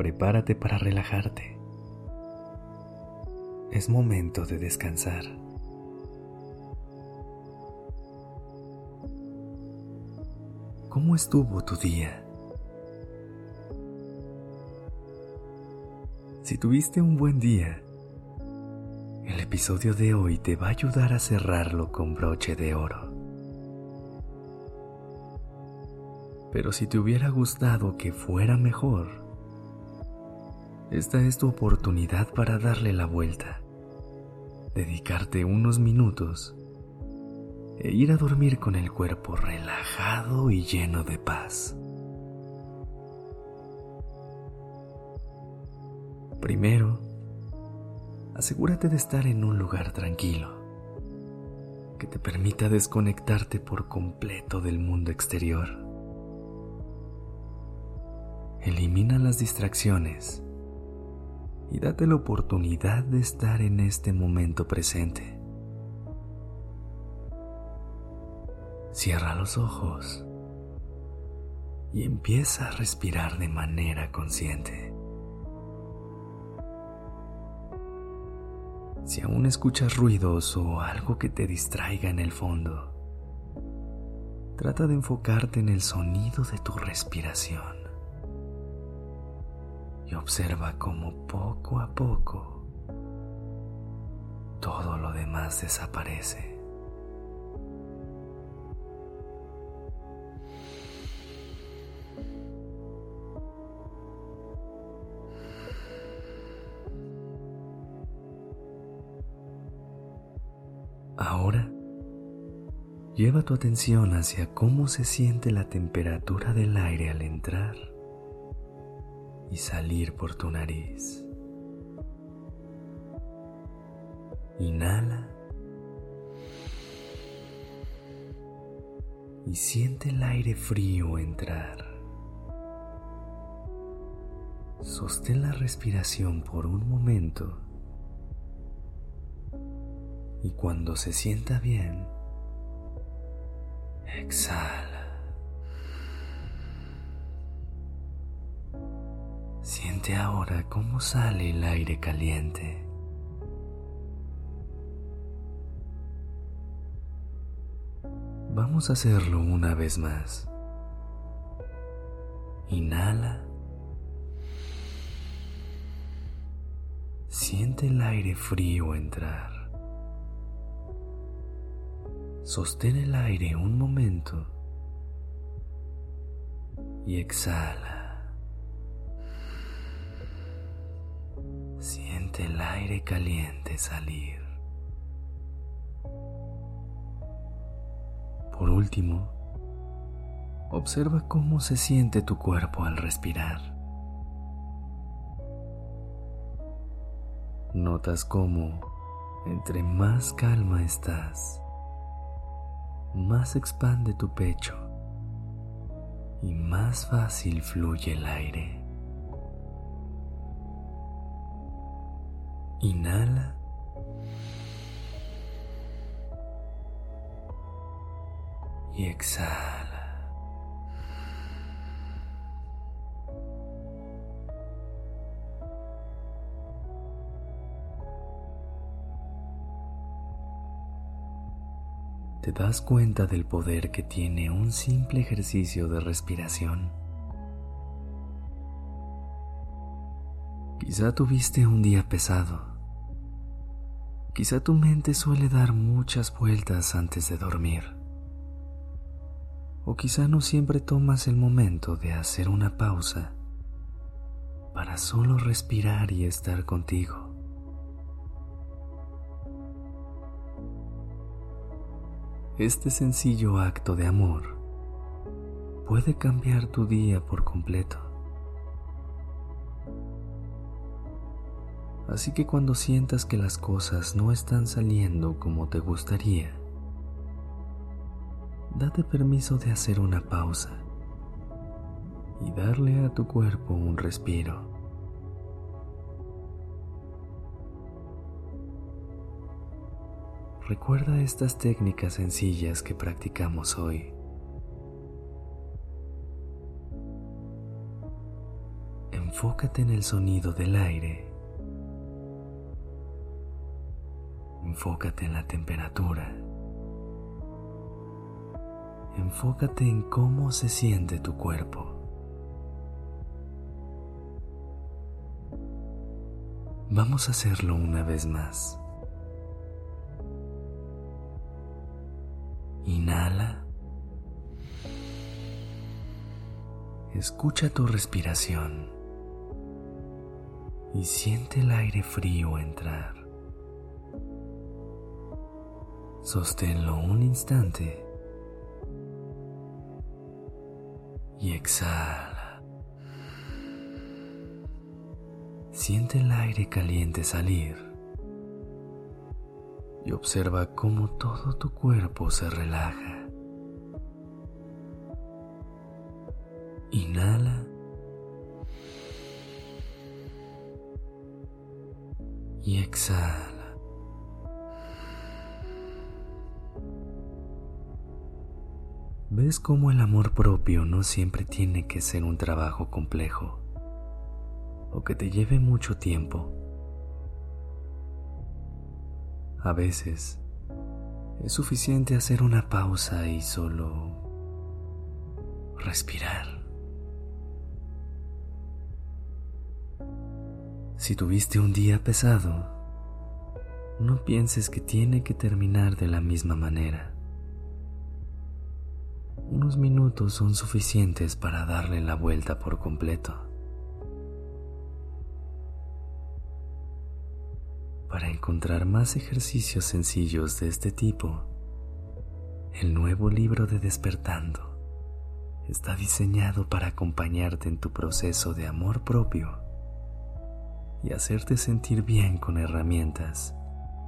Prepárate para relajarte. Es momento de descansar. ¿Cómo estuvo tu día? Si tuviste un buen día, el episodio de hoy te va a ayudar a cerrarlo con broche de oro. Pero si te hubiera gustado que fuera mejor, esta es tu oportunidad para darle la vuelta, dedicarte unos minutos e ir a dormir con el cuerpo relajado y lleno de paz. Primero, asegúrate de estar en un lugar tranquilo, que te permita desconectarte por completo del mundo exterior. Elimina las distracciones y date la oportunidad de estar en este momento presente. Cierra los ojos y empieza a respirar de manera consciente. Si aún escuchas ruidos o algo que te distraiga en el fondo, trata de enfocarte en el sonido de tu respiración y observa cómo poco a poco todo lo demás desaparece. Ahora, lleva tu atención hacia cómo se siente la temperatura del aire al entrar y salir por tu nariz. Inhala y siente el aire frío entrar. Sostén la respiración por un momento y cuando se sienta bien, exhala. Ahora cómo sale el aire caliente. Vamos a hacerlo una vez más. Inhala. Siente el aire frío entrar. Sostén el aire un momento y exhala. El aire caliente salir. Por último, observa cómo se siente tu cuerpo al respirar. Notas cómo, entre más calma estás, más expande tu pecho y más fácil fluye el aire. Inhala. Y exhala. ¿Te das cuenta del poder que tiene un simple ejercicio de respiración? Quizá tuviste un día pesado Quizá tu mente suele dar muchas vueltas antes de dormir. O quizá no siempre tomas el momento de hacer una pausa para solo respirar y estar contigo. Este sencillo acto de amor puede cambiar tu día por completo. Así que cuando sientas que las cosas no están saliendo como te gustaría, date permiso de hacer una pausa y darle a tu cuerpo un respiro. Recuerda estas técnicas sencillas que practicamos hoy. Enfócate en el sonido del aire. Enfócate en la temperatura. Enfócate en cómo se siente tu cuerpo. Vamos a hacerlo una vez más. Inhala. Escucha tu respiración y siente el aire frío entrar. Sosténlo un instante y exhala. Siente el aire caliente salir y observa cómo todo tu cuerpo se relaja. Inhala. Y exhala. ¿Ves cómo el amor propio no siempre tiene que ser un trabajo complejo o que te lleve mucho tiempo? A veces es suficiente hacer una pausa y solo respirar. Si tuviste un día pesado, no pienses que tiene que terminar de la misma manera. Unos minutos son suficientes para darle la vuelta por completo. Para encontrar más ejercicios sencillos de este tipo, el nuevo libro de Despertando está diseñado para acompañarte en tu proceso de amor propio y hacerte sentir bien con herramientas,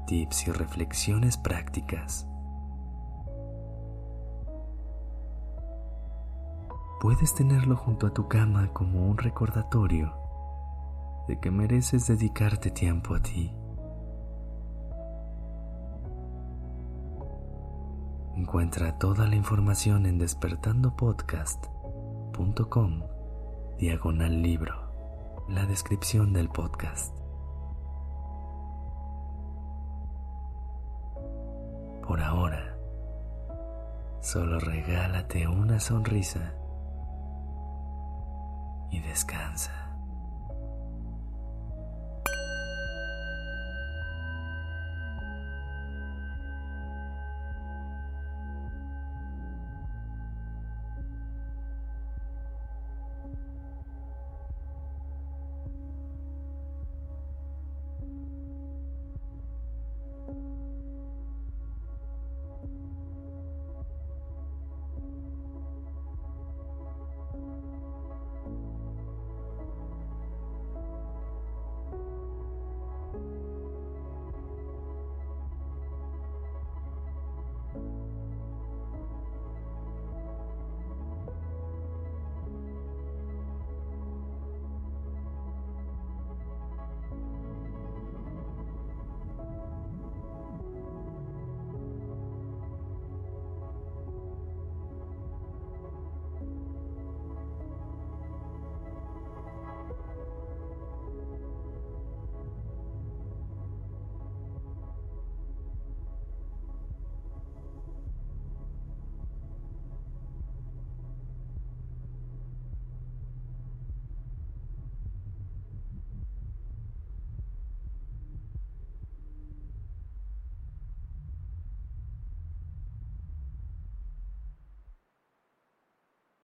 tips y reflexiones prácticas. Puedes tenerlo junto a tu cama como un recordatorio de que mereces dedicarte tiempo a ti. Encuentra toda la información en despertandopodcast.com diagonal libro, la descripción del podcast. Por ahora, solo regálate una sonrisa y descansa.